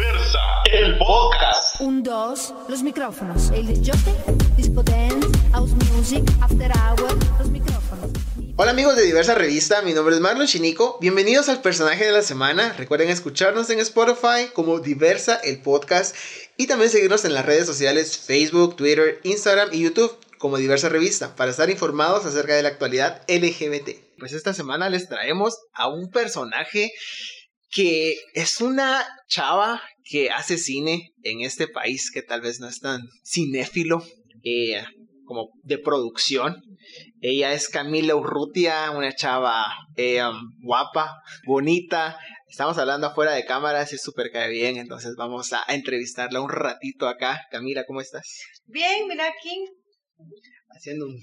Diversa, el podcast. Un, dos, los micrófonos. El disjockey, disco dance, house music, after hour, los micrófonos. Hola amigos de Diversa Revista, mi nombre es Marlon Chinico. Bienvenidos al personaje de la semana. Recuerden escucharnos en Spotify como Diversa el podcast y también seguirnos en las redes sociales Facebook, Twitter, Instagram y YouTube como Diversa Revista para estar informados acerca de la actualidad LGBT. Pues esta semana les traemos a un personaje que es una chava que hace cine en este país que tal vez no es tan cinéfilo eh, como de producción. Ella es Camila Urrutia, una chava eh, guapa, bonita. Estamos hablando afuera de cámaras, es súper cae bien, entonces vamos a, entrevistarla un ratito acá. Camila, ¿cómo estás? Bien, mira aquí. Haciendo un...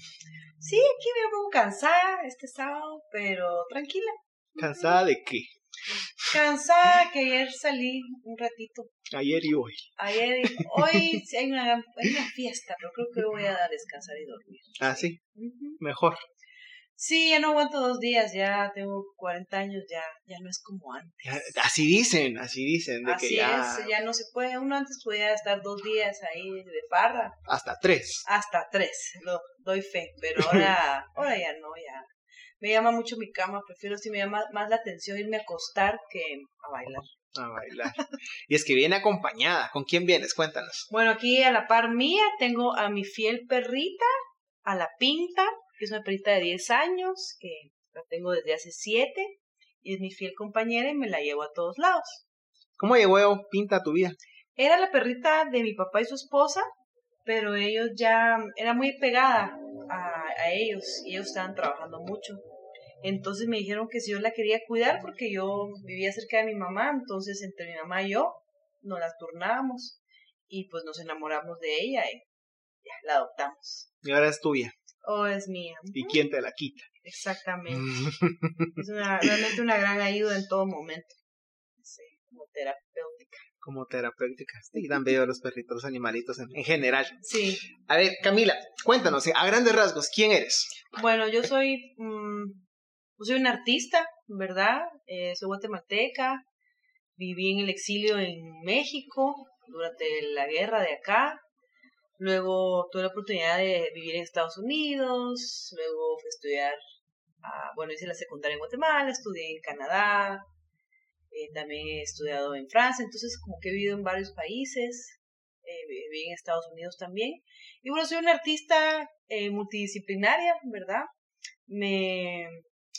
Sí, aquí me pongo cansada este sábado, pero tranquila. ¿Cansada de qué? Cansada que ayer salí un ratito. Ayer y hoy. Ayer y hoy sí hay una, gran- hay una fiesta, pero creo que voy a descansar y dormir. Ah, sí, mejor. Sí, ya no aguanto dos días, ya tengo 40 años, ya, ya no es como antes. Así dicen, así dicen, de Así que ya, es, ya no se puede. Uno antes podía estar dos días ahí de farra, hasta tres. hasta tres, lo doy fe, pero ahora, ahora ya no, ya. Me llama mucho mi cama, prefiero si me llama más la atención irme a acostar que a bailar. A bailar. y es que viene acompañada. ¿Con quién vienes? Cuéntanos. Bueno, aquí a la par mía tengo a mi fiel perrita, a la Pinta, que es una perrita de 10 años, que la tengo desde hace 7, y es mi fiel compañera y me la llevo a todos lados. ¿Cómo llegó Pinta a tu vida? Era la perrita de mi papá y su esposa, pero ellos ya, era muy pegada a, a ellos y ellos estaban trabajando mucho. Entonces me dijeron que si yo la quería cuidar porque yo vivía cerca de mi mamá, entonces entre mi mamá y yo nos las turnábamos y pues nos enamoramos de ella y ya la adoptamos. Y ahora es tuya. Oh, es mía. ¿Y quién te la quita? Exactamente. Es una, realmente una gran ayuda en todo momento. Sí, como terapéutica. Como terapéutica. Sí, dan bello los perritos, los animalitos en, en general. Sí, A ver, Camila, cuéntanos, a grandes rasgos, ¿quién eres? Bueno, yo soy, mm, soy una artista, ¿verdad? Eh, soy guatemalteca, viví en el exilio en México durante la guerra de acá, luego tuve la oportunidad de vivir en Estados Unidos, luego fui a estudiar, bueno, hice la secundaria en Guatemala, estudié en Canadá, eh, también he estudiado en Francia, entonces como que he vivido en varios países, eh, viví en Estados Unidos también. Y bueno, soy una artista eh, multidisciplinaria, ¿verdad? Me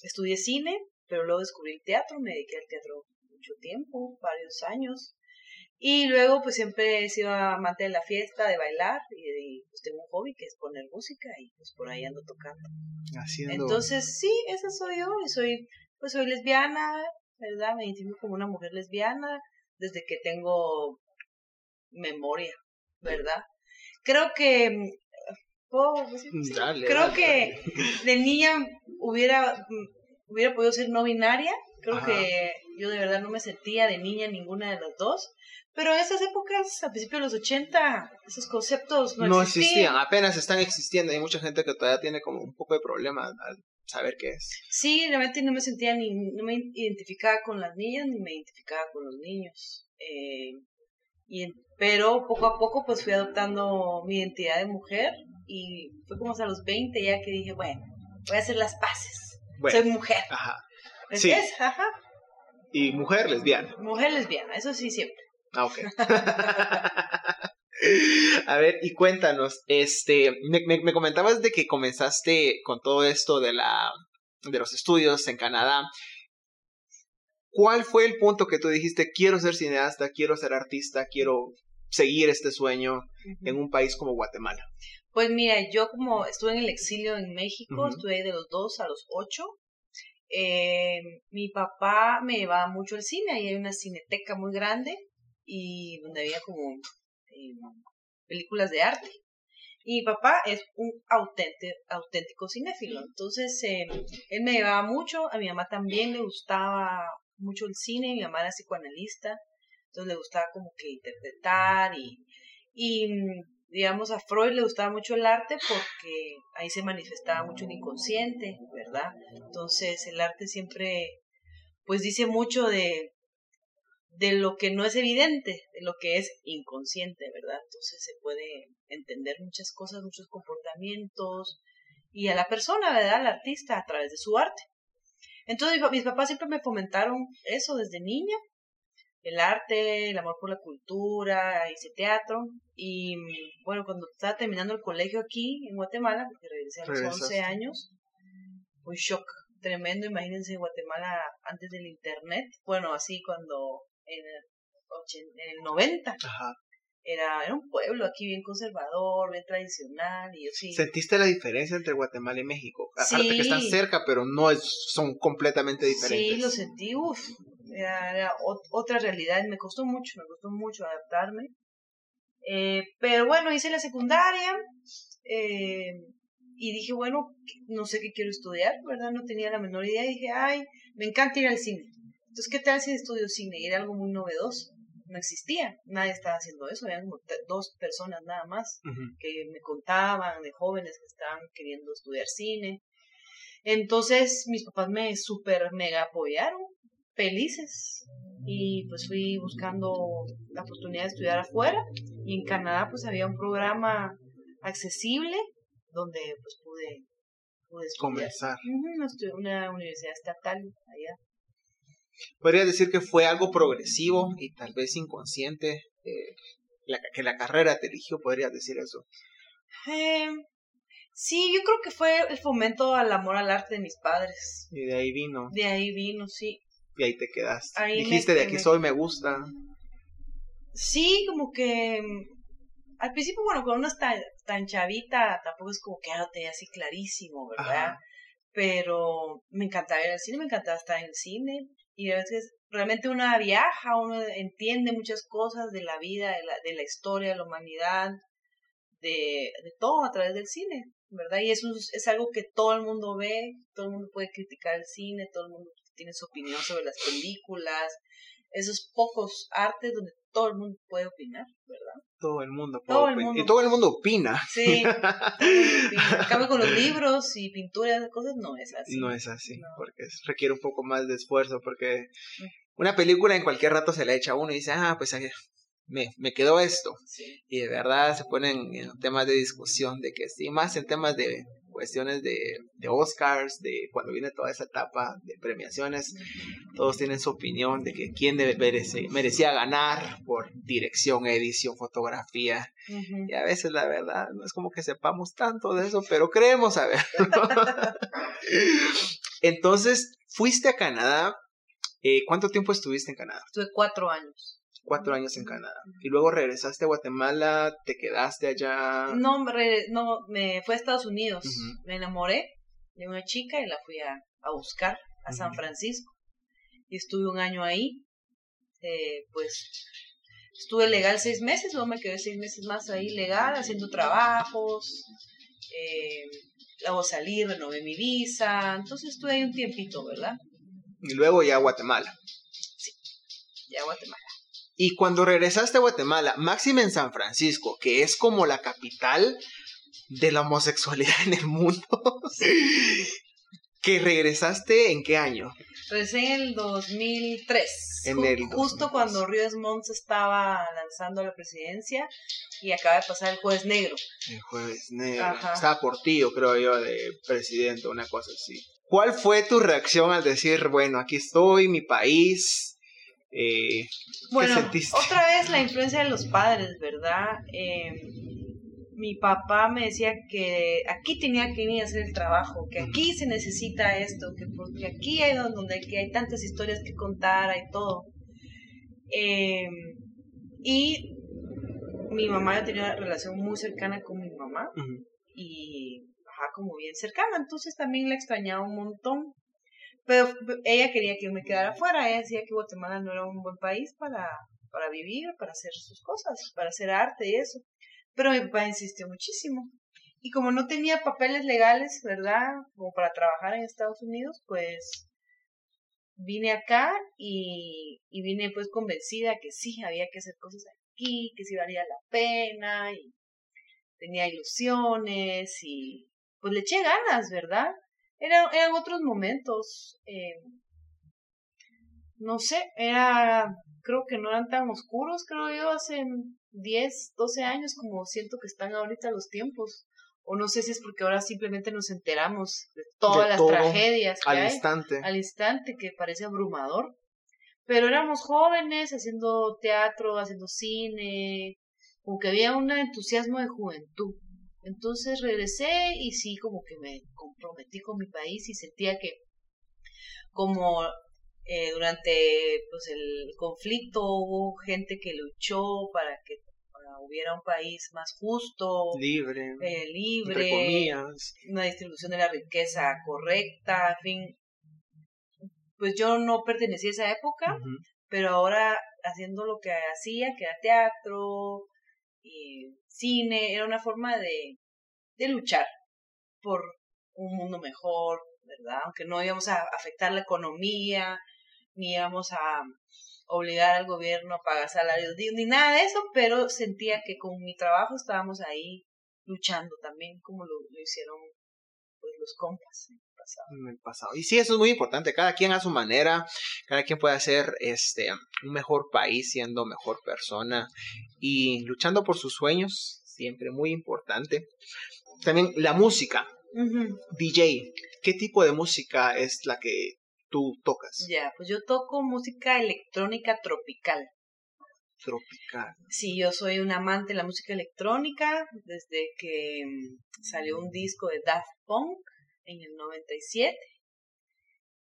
estudié cine, pero luego descubrí el teatro, me dediqué al teatro mucho tiempo, varios años. Y luego pues siempre he sido amante de la fiesta, de bailar, y, y, pues tengo un hobby que es poner música y pues por ahí ando tocando. Haciendo... Entonces, sí, esa soy yo, y soy, pues soy lesbiana, ¿verdad? Me identifico como una mujer lesbiana desde que tengo memoria, ¿verdad? Creo que, Sí. Dale, creo dale, que de niña hubiera, hubiera podido ser no binaria, creo Ajá. que yo de verdad no me sentía de niña ninguna de las dos, pero en esas épocas, a principios de los 80, esos conceptos no, No existían. existían, apenas están existiendo. Hay mucha gente que todavía tiene como un poco de problema al saber qué es. Sí, realmente no me sentía ni, no me identificaba con las niñas ni me identificaba con los niños. Eh, y, pero poco a poco pues fui adoptando mi identidad de mujer y fue como hasta los 20 ya que dije, bueno, voy a hacer las paces. Bueno, Soy mujer. ajá. ¿Me sí. Ajá. Y mujer lesbiana. Mujer lesbiana, eso sí siempre. Ah, ok. A ver, y cuéntanos, este, me, me- me comentabas de que comenzaste con todo esto de la, de los estudios en Canadá. ¿Cuál fue el punto que tú dijiste, quiero ser cineasta, quiero ser artista, quiero seguir este sueño en un país como Guatemala? Pues mira, yo como estuve en el exilio en México, Ujú. estuve de los 2 a los 8. Eh, mi papá me llevaba mucho al cine, ahí hay una cineteca muy grande y donde había como eh, películas de arte. Y mi papá es un auténtico, auténtico cinéfilo, entonces eh, él me llevaba mucho, a mi mamá también le gustaba mucho el cine, mi mamá era psicoanalista, entonces le gustaba como que interpretar y, y mm, digamos, a Freud le gustaba mucho el arte porque ahí se manifestaba mucho el inconsciente, ¿verdad? Entonces el arte siempre, pues dice mucho de, de lo que no es evidente, de lo que es inconsciente, ¿verdad? Entonces se puede entender muchas cosas, muchos comportamientos y a la persona, ¿verdad? Al artista a través de su arte. Entonces mis papás siempre me fomentaron eso desde niña, el arte, el amor por la cultura, hice teatro y bueno, cuando estaba terminando el colegio aquí en Guatemala, porque regresé a los 11 años, un shock tremendo, imagínense Guatemala antes del internet, bueno, así cuando en el, en el 90. Era, era un pueblo aquí bien conservador, bien tradicional, y yo sí. ¿Sentiste la diferencia entre Guatemala y México? Aparte que están cerca, pero no es, son completamente diferentes. Sí, lo sentí, uff, era, otra realidad, me costó mucho, me costó mucho adaptarme. Eh, pero bueno, hice la secundaria eh, y dije, bueno, no sé qué quiero estudiar, ¿verdad? No tenía la menor idea. Y dije, ay, me encanta ir al cine. Entonces, ¿qué tal si estudio cine? Era algo muy novedoso. No existía, nadie estaba haciendo eso, había como dos personas nada más que me contaban de jóvenes que estaban queriendo estudiar cine. Entonces, mis papás me super mega apoyaron, felices. Y pues fui buscando la oportunidad de estudiar afuera. Y en Canadá, pues había un programa accesible donde pues pude, pude estudiar. Comenzar. una universidad estatal allá podría decir que fue algo progresivo y tal vez inconsciente eh, que la carrera te eligió, podrías decir eso. Eh, sí, yo creo que fue el fomento al amor al arte de mis padres. Y de ahí vino. De ahí vino, sí. Y ahí te quedaste. Dijiste, de aquí soy, me gusta. Sí, como que mm, al principio, bueno, cuando uno está tan chavita, tampoco es como que algo te así clarísimo, ¿verdad? Pero me encantaba ir al cine, me encantaba estar en el cine y a veces realmente una viaja, uno entiende muchas cosas de la vida, de la, de la historia, de la humanidad, de, de, todo a través del cine, ¿verdad? Y eso es, algo que todo el mundo ve, todo el mundo puede criticar el cine, todo el mundo tiene su opinión sobre las películas, esos pocos artes donde todo el mundo puede opinar, ¿verdad? Todo el mundo puede opinar. Y todo el mundo opina. Sí. En cambio, con los libros y pinturas, cosas, no es así. No es así, porque requiere un poco más de esfuerzo, porque una película en cualquier rato se la echa a uno y dice, ah, pues me, me quedó esto. Y de verdad se ponen en temas de discusión de que sí, más en temas de cuestiones de, de, Oscars, de cuando viene toda esa etapa de premiaciones, todos tienen su opinión de que quién debe, merecía ganar por dirección, edición, fotografía. Y a veces la verdad no es como que sepamos tanto de eso, pero creemos saber. Entonces, fuiste a Canadá. Eh, ¿Cuánto tiempo estuviste en Canadá? Estuve cuatro años cuatro años en Canadá. Y luego regresaste a Guatemala, te quedaste allá. No, me, no, me fui a Estados Unidos. Me enamoré de una chica y la fui a, a buscar a San Francisco. Y estuve un año ahí. Eh, pues estuve legal seis meses, luego me quedé seis meses más ahí legal, haciendo trabajos. Eh, luego salí, renové mi visa. Entonces estuve ahí un tiempito, ¿verdad? Y luego ya a Guatemala. Sí, ya a Guatemala. Y cuando regresaste a Guatemala, máxima en San Francisco, que es como la capital de la homosexualidad en el mundo, ¿que regresaste en qué año? Regresé en el 2003. En el justo cuando Ríos Montt estaba lanzando la presidencia y acaba de pasar el Jueves Negro. El Jueves Negro. Estaba por ti, yo creo yo, de presidente, una cosa así. ¿Cuál fue tu reacción al decir, bueno, aquí estoy, mi país, eh, bueno, otra vez la influencia de los padres, ¿verdad? Eh, mi papá me decía que aquí tenía que venir a hacer el trabajo, que aquí se necesita esto, que porque aquí hay donde hay tantas historias que contar, hay todo. Eh, y mi mamá tenía una relación muy cercana con mi mamá y ajá, como bien cercana, entonces también la extrañaba un montón. Pero ella quería que yo me quedara afuera. Ella decía que Guatemala no era un buen país para, para vivir, para hacer sus cosas, para hacer arte y eso. Pero mi papá insistió muchísimo. Y como no tenía papeles legales, ¿verdad? Como para trabajar en Estados Unidos, pues vine acá y, y vine pues convencida que sí, había que hacer cosas aquí, que sí valía la pena y tenía ilusiones y pues le eché ganas, ¿verdad? Eran, eran otros momentos. Eh, no sé, era, creo que no eran tan oscuros, creo yo, hace 10, 12 años como siento que están ahorita los tiempos. O no sé si es porque ahora simplemente nos enteramos de todas De las tragedias que Al hay instante. al instante, que parece abrumador. Pero éramos jóvenes haciendo teatro, haciendo cine, como que había un entusiasmo de juventud. Entonces regresé y sí, como que me comprometí con mi país y sentía que como eh, durante pues, el conflicto hubo gente que luchó para que para hubiera un país más justo, Libre. eh, libre, una distribución de la riqueza correcta, en fin. Pues yo no pertenecí a esa época, pero ahora haciendo lo que hacía, que era teatro y cine, era una forma de, de luchar por un mundo mejor, ¿verdad? Aunque no íbamos a afectar la economía, ni íbamos a obligar al gobierno a pagar salarios ni nada de eso, pero sentía que con mi trabajo estábamos ahí luchando también, como lo, lo hicieron pues los compas pasado. en el pasado. Y sí, eso es muy importante. Cada quien a su manera, cada quien puede hacer este un mejor país siendo mejor persona y luchando por sus sueños, siempre muy importante. También la música. DJ. ¿Qué tipo de música es la que tú tocas? Ya, pues yo toco música electrónica tropical. Tropical. Sí, yo soy un amante de la música electrónica desde que mm, salió un disco de Daft Punk en el 97.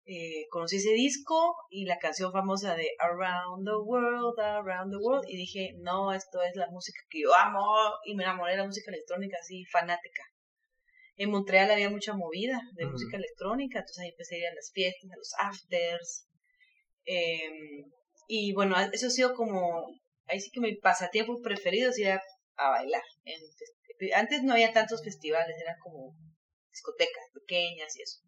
Eh, conocí ese disco y la canción famosa de Around the World, Around the World y dije, no, esto es la música que yo amo y me enamoré de la música electrónica así fanática. En Montreal había mucha movida de música electrónica, entonces ahí empecé a ir a las fiestas, a los afters. em, y bueno, eso ha sido como, ahí sí que mi pasatiempo preferido es ir a, a bailar. en festi- antes no había tantos festivales, eran como discotecas pequeñas y eso.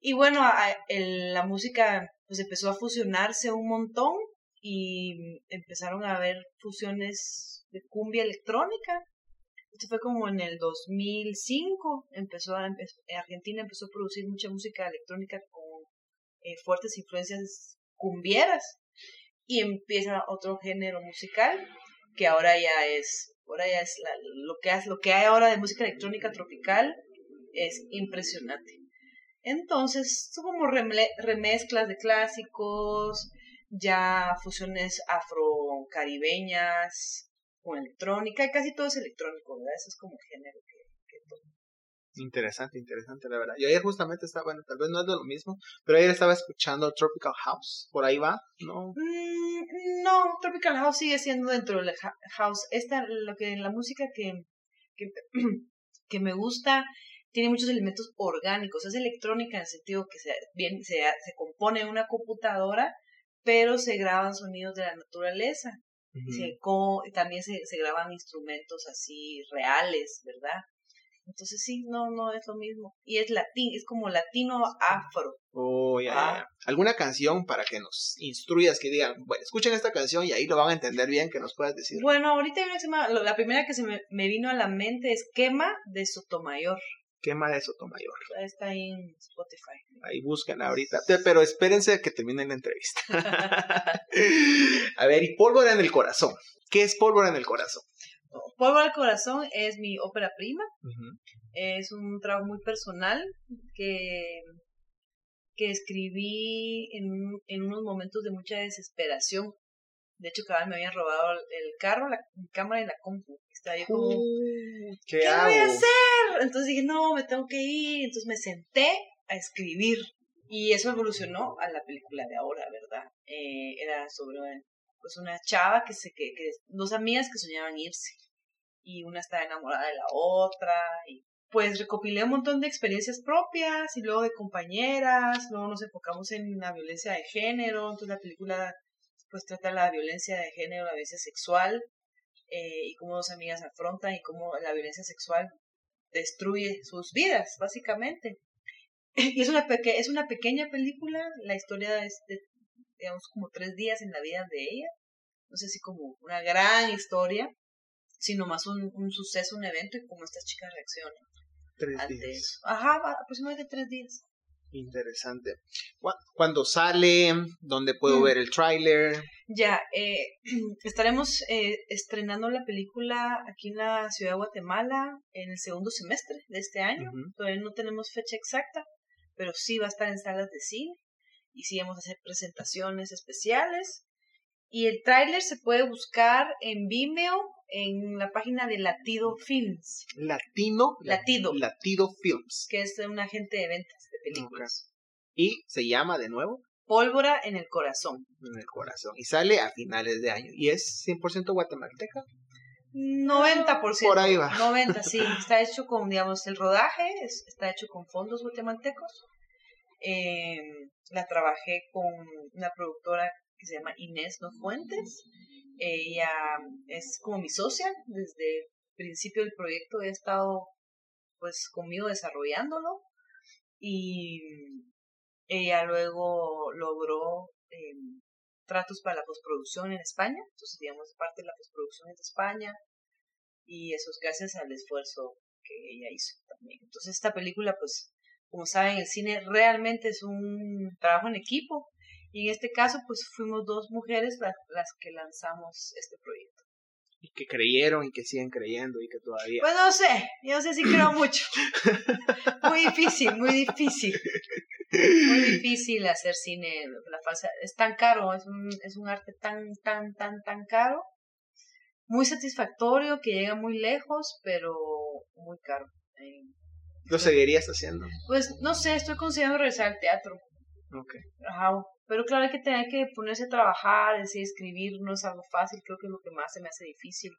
Y bueno, la música pues empezó a fusionarse un montón y empezaron a haber fusiones de cumbia electrónica. Esto fue como en el 2005, empezó a, empe- Argentina empezó a producir mucha música electrónica con eh, fuertes influencias cumbieras y empieza otro género musical que ahora ya es, ahora ya es la- lo que lo que hay ahora de música electrónica tropical es impresionante. Entonces, son como remezclas de clásicos, ya fusiones afrocaribeñas con electrónica, y casi todo es electrónico, ¿verdad? Eso es como el género que, que toco. Interesante, interesante, la verdad. Yo ayer justamente estaba, bueno, tal vez no es de lo mismo, pero ayer estaba escuchando Tropical House. Por ahí va, ¿no? Mm, no, Tropical House sigue siendo dentro del house. Esta, lo que la música que, que, que me gusta tiene muchos elementos orgánicos. Es electrónica en el sentido que se, bien, se, se compone una computadora, pero se graban sonidos de la naturaleza. Se también se, se graban instrumentos así reales, ¿verdad? Entonces sí, no, no es lo mismo. Y es latín, es como latino afro. Oh, ya, Ah. ya. ¿Alguna canción para que nos instruyas que digan, bueno, escuchen esta canción y ahí lo van a entender bien, que nos puedas decir? Bueno, ahorita hay una que se llama, la primera que se me, me vino a la mente es Quema de Sotomayor. Quema de Sotomayor. Está ahí en Spotify. Ahí buscan ahorita. Pero espérense a que termine la entrevista. a ver, y Pólvora en el Corazón. ¿Qué es Pólvora en el Corazón? Polvo al Corazón es mi ópera prima. Es un trabajo muy personal que, que escribí en, en unos momentos de mucha desesperación. De hecho, cada vez me habían robado el, el carro, la mi cámara y la compu. Estaba yo como, Uh, ¿Qué, ¿qué hago? voy a hacer? Entonces dije, no, me tengo que ir. Entonces me senté a escribir. Y eso evolucionó a la película de ahora, ¿verdad? Eh, era sobre pues una chava que se que, que dos amigas que soñaban irse y una estaba enamorada de la otra y pues recopilé un montón de experiencias propias y luego de compañeras, luego nos enfocamos en la violencia de género, entonces la película pues trata la violencia de género, la violencia sexual eh, y cómo dos amigas afrontan y cómo la violencia sexual destruye sus vidas, básicamente. Y es una, peque es una pequeña película, la historia es de, digamos, como tres días en la vida de ella. No sé si como una gran historia, sino más un, un suceso, un evento y cómo estas chicas reaccionan Tres ante días. eso. Ajá, aproximadamente tres días. Interesante. Cu- ¿Cuándo sale? ¿Dónde puedo Mm. ver el tráiler? Ya, eh, estaremos eh, estrenando la película aquí en la ciudad de Guatemala en el segundo semestre de este año. Todavía no tenemos fecha exacta, pero sí va a estar en salas de cine y sí vamos a hacer presentaciones especiales. Y el tráiler se puede buscar en Vimeo en la página de Latido Films, Latino. Latido. Latido Films. que es un agente de ventas películas. Y se llama de nuevo Pólvora en el corazón. En el corazón. Y sale a finales de año. Y es 100% guatemalteca. 90%. Por ahí va. 90, sí. Está hecho con, digamos, el rodaje es- está hecho con fondos guatemaltecos. Eh, la trabajé con una productora que se llama Inés No Fuentes. Ella es como mi socia. Desde el principio del proyecto he estado pues conmigo desarrollándolo. Y ella luego logró eh, tratos para la postproducción en España. Entonces, digamos, parte de la postproducción es de España. Y eso es gracias al esfuerzo que ella hizo también. Entonces, esta película, pues, como saben, el cine realmente es un trabajo en equipo. Y en este caso, pues, fuimos dos mujeres las que lanzamos este proyecto. Y que creyeron y que siguen creyendo y que todavía. Pues no sé, yo no sé si creo mucho. Muy difícil, muy difícil. Muy difícil hacer cine. La falsa, es tan caro, es un, es un arte tan, tan, tan, tan caro. Muy satisfactorio, que llega muy lejos, pero muy caro. ¿Lo seguirías haciendo? Pues no sé, estoy considerando regresar al teatro. Ok. Ajá, Pero claro, hay que tener que ponerse a trabajar, es decir, escribir no es algo fácil, creo que es lo que más se me hace difícil.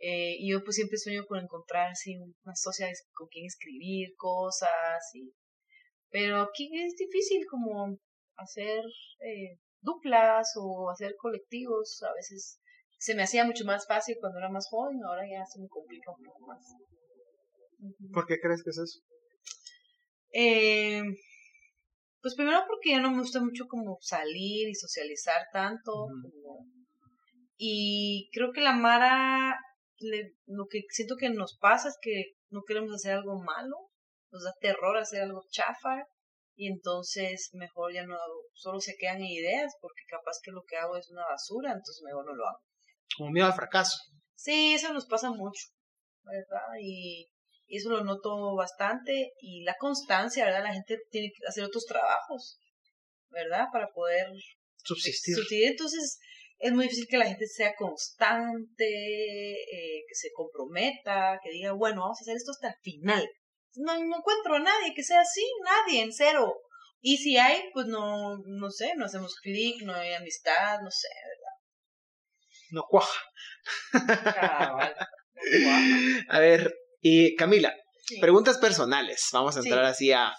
Eh, y yo pues siempre sueño con encontrar así una socia con quien escribir cosas y pero aquí es difícil como hacer eh, duplas o hacer colectivos a veces se me hacía mucho más fácil cuando era más joven ahora ya se me complica un poco más Ujú. ¿Por qué crees que es eso? Eh, pues primero porque ya no me gusta mucho como salir y socializar tanto. Como- Y creo que la Mara, le- lo que siento que nos pasa es que no queremos hacer algo malo, nos da terror hacer algo chafa y entonces mejor ya no, solo se quedan en ideas porque capaz que lo que hago es una basura, entonces mejor no lo hago. Como miedo al fracaso. Sí, eso nos pasa mucho, ¿verdad? Y eso lo noto bastante. Y la constancia, ¿verdad? La gente tiene que hacer otros trabajos, ¿verdad? Para poder Subsistir. subsistir. Entonces, es muy difícil que la gente sea constante, eh, que se comprometa, que diga, bueno, vamos a hacer esto hasta el final. No, no encuentro a nadie que sea así, nadie, en cero. Y si hay, pues no, no sé, no hacemos clic, no hay amistad, no sé, No cuaja. A ver, y Camila, Sí. preguntas personales. Vamos a Sí. entrar así a.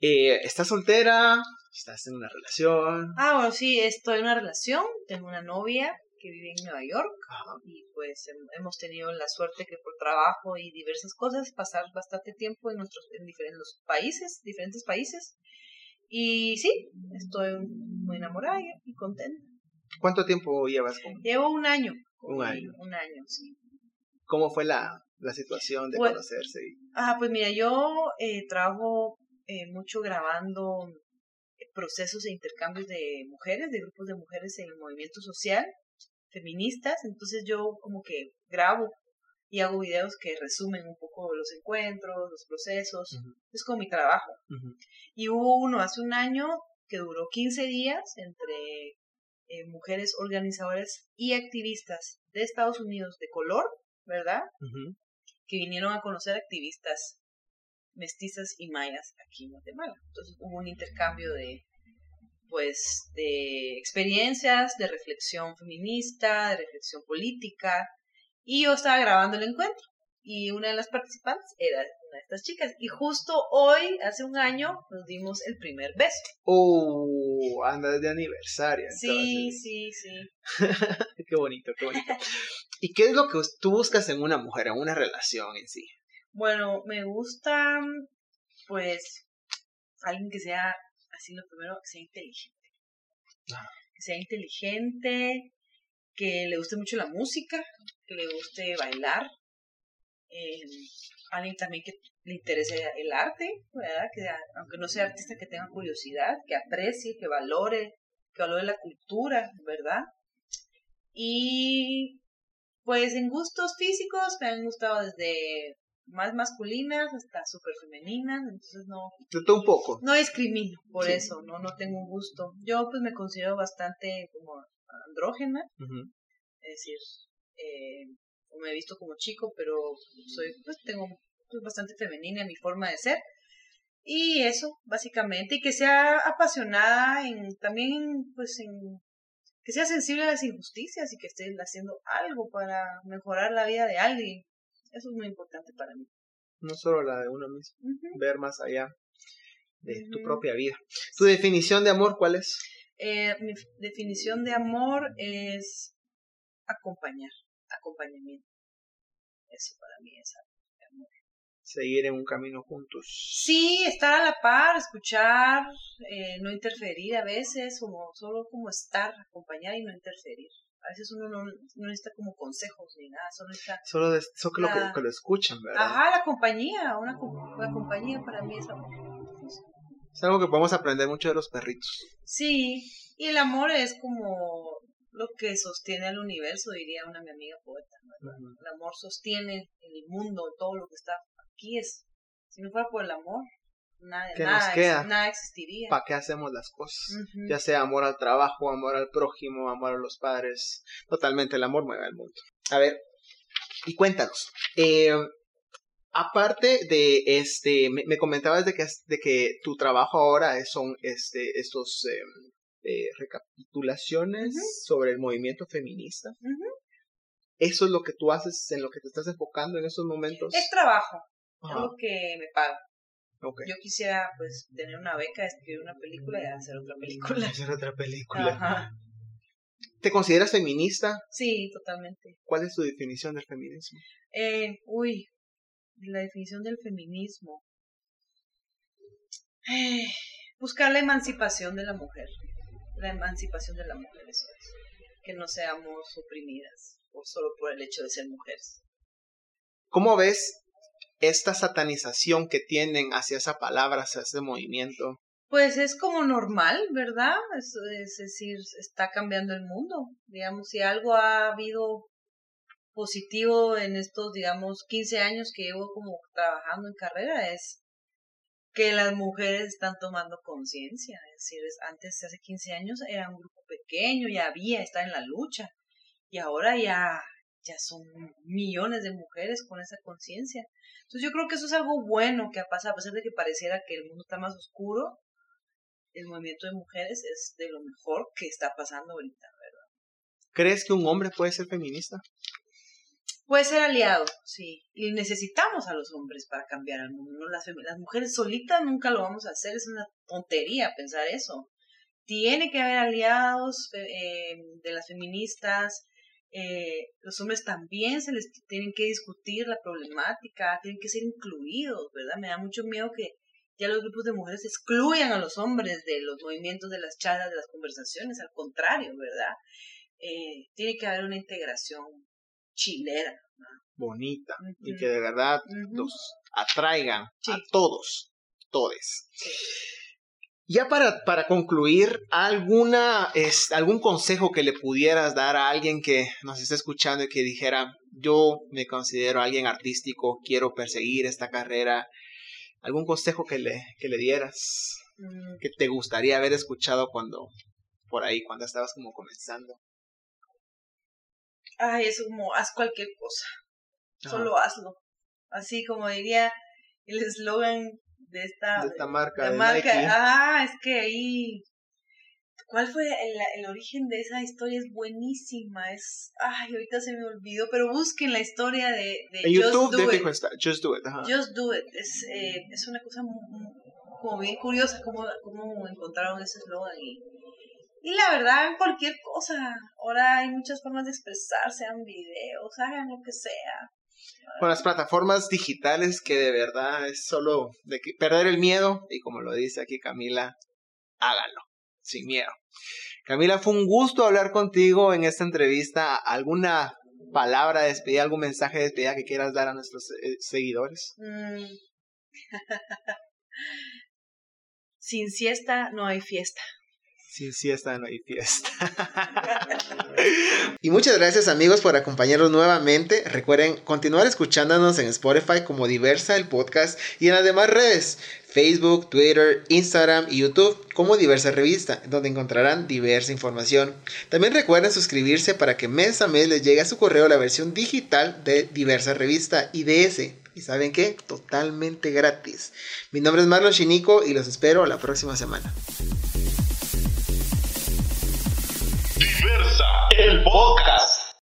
eh, ¿Estás soltera? ¿Estás en una relación? Ah, bueno, sí, estoy en una relación, tengo una novia que vive en Nueva York Ajá. y pues hem- hemos tenido la suerte que por trabajo y diversas cosas pasar bastante tiempo en nuestros en diferentes países, diferentes países. Y sí, estoy muy enamorada y- contenta. ¿Cuánto tiempo llevas con.? Llevo un año. Un año. Un año, sí. ¿Cómo fue la, la situación de Bueno. conocerse? Ah, pues mira, yo eh, trabajo eh, mucho grabando procesos e intercambios de mujeres, de grupos de mujeres en el movimiento social, feministas, entonces yo como que grabo y hago videos que resumen un poco los encuentros, los procesos, es como mi trabajo. Y hubo uno hace un año que duró 15 días entre eh, mujeres organizadoras y activistas de Estados Unidos de color, ¿verdad? Que vinieron a conocer activistas mestizas y mayas aquí en Guatemala. Entonces hubo un intercambio de pues de experiencias, de reflexión feminista, de reflexión política y yo estaba grabando el encuentro y una de las participantes era una de estas chicas y justo hoy, hace un año, nos dimos el primer beso. Oh, andas de aniversario. Sí, sí, sí. Qué bonito, qué bonito. ¿Y qué es lo que tú buscas en una mujer, en una relación en sí? Bueno, me gusta, pues, alguien que sea, así lo primero, que sea inteligente. Ah. Que sea inteligente, que le guste mucho la música, que le guste bailar, eh, alguien también que le interese el arte, ¿verdad? Que aunque no sea artista, que tenga curiosidad, que aprecie, que valore, que valore la cultura, ¿verdad? Y pues en gustos físicos me han gustado desde más masculinas hasta súper femeninas, entonces no... Todo un poco. No discrimino por Sí. eso, no no tengo un gusto. Yo pues me considero bastante como andrógena, es decir, eh, me he visto como chico, pero soy, pues tengo pues, bastante femenina en mi forma de ser. Y eso, básicamente, y que sea apasionada en, también, pues en, que sea sensible a las injusticias y que esté haciendo algo para mejorar la vida de alguien. Eso es muy importante para mí. No solo la de uno mismo, ver más allá de tu propia vida. ¿Tu definición de amor cuál es? Eh, mi definición de amor es acompañar, acompañamiento. Eso para mí es amor. Seguir en un camino juntos. Sí, estar a la par, escuchar, eh, no interferir a veces, como solo como estar, acompañar y no interferir. A veces uno no, no necesita como consejos ni nada, solo necesita... Solo, de, solo que, lo, que, lo escuchan, ¿verdad? Ajá, la compañía, una, la compañía para mí es amor. Es algo que podemos aprender mucho de los perritos. Sí, y el amor es como lo que sostiene al universo, diría una mi amiga poeta. El amor sostiene el mundo, todo lo que está aquí es. Si no fuera por el amor, nada, ¿Qué nos nada, queda? nada existiría. ¿Para qué hacemos las cosas? Ya sea amor al trabajo, amor al prójimo, amor a los padres. Totalmente el amor mueve al mundo. A ver, y cuéntanos. eh, aparte de este, me, me comentabas de que, de que tu trabajo ahora son este, estos eh, eh, recapitulaciones sobre el movimiento feminista. ¿Eso es lo que tú haces, en lo que te estás enfocando en estos momentos? Es trabajo, es lo que me paga. Yo quisiera pues tener una beca, escribir una película y hacer otra película. Hacer otra película. Ajá. ¿Te consideras feminista? Sí, totalmente. ¿Cuál es tu definición del feminismo? Eh, uy, la definición del feminismo. Eh, buscar la emancipación de la mujer. La emancipación de la mujer, eso es. Que no seamos oprimidas o solo por el hecho de ser mujeres. ¿Cómo ves esta satanización que tienen hacia esa palabra, hacia ese movimiento? Pues es como normal, ¿verdad? Es, es decir, está cambiando el mundo. Digamos, si algo ha habido positivo en estos, digamos, 15 años que llevo como trabajando en carrera es que las mujeres están tomando conciencia. Es decir, es- antes, hace 15 años, era un grupo pequeño, ya había, está en la lucha. Y ahora ya, ya son millones de mujeres con esa conciencia. Entonces yo creo que eso es algo bueno que ha pasado, a pesar de que pareciera que el mundo está más oscuro, el movimiento de mujeres es de lo mejor que está pasando ahorita. ¿Crees que un hombre puede ser feminista? Puede ser aliado, sí. Y necesitamos a los hombres para cambiar el mundo. Las, las mujeres solitas nunca lo vamos a hacer. Es una tontería pensar eso. Tiene que haber aliados eh, de las feministas. eh, los hombres también se les tienen que discutir la problemática, tienen que ser incluidos, ¿verdad? Me da mucho miedo que ya los grupos de mujeres excluyan a los hombres de los movimientos, de las charlas, de las conversaciones. Al contrario, ¿verdad? Eh, tiene que haber una integración chilera. Bonita. Y que de verdad los atraigan Sí. a todos, todes. Sí. Ya para, para concluir, ¿alguna, es, ¿algún consejo que le pudieras dar a alguien que nos esté escuchando y que dijera, yo me considero alguien artístico, quiero perseguir esta carrera? ¿Algún consejo que le, que le dieras Mm, que te gustaría haber escuchado cuando, por ahí, cuando estabas como comenzando? Ay, es como, haz cualquier cosa, solo hazlo. Así como diría el eslogan de esta, De esta marca, de marca. Nike. Ah, es que ahí... ¿Cuál fue el, el origen de esa historia? Es buenísima, es... Ay, ahorita se me olvidó, pero busquen la historia de, de En Just YouTube, Do de It. está, Just Do It. ajá. Just Do It. Es, eh, es una cosa mu- mu- como bien curiosa cómo, cómo encontraron ese eslogan. Y, y la verdad, cualquier cosa. Ahora hay muchas formas de expresarse, hagan videos, hagan lo que sea. con las plataformas digitales que de verdad es solo de que perder el miedo y como lo dice aquí Camila, háganlo sin miedo. Camila, fue un gusto hablar contigo en esta entrevista. ¿Alguna palabra de despedida, algún mensaje de despedida que quieras dar a nuestros eh, seguidores. Mm. Sin siesta no hay fiesta. Sin siesta no hay fiesta. y muchas gracias amigos por acompañarnos nuevamente. Recuerden continuar escuchándonos en Spotify como Diversa el podcast y en las demás redes. Facebook, Twitter, Instagram y YouTube como Diversa Revista, donde encontrarán diversa información. También recuerden suscribirse para que mes a mes les llegue a su correo la versión digital de Diversa Revista IDS. ¿Y saben qué? Totalmente gratis. Mi nombre es Marlon Chinico y los espero la próxima semana. Diversa, el podcast.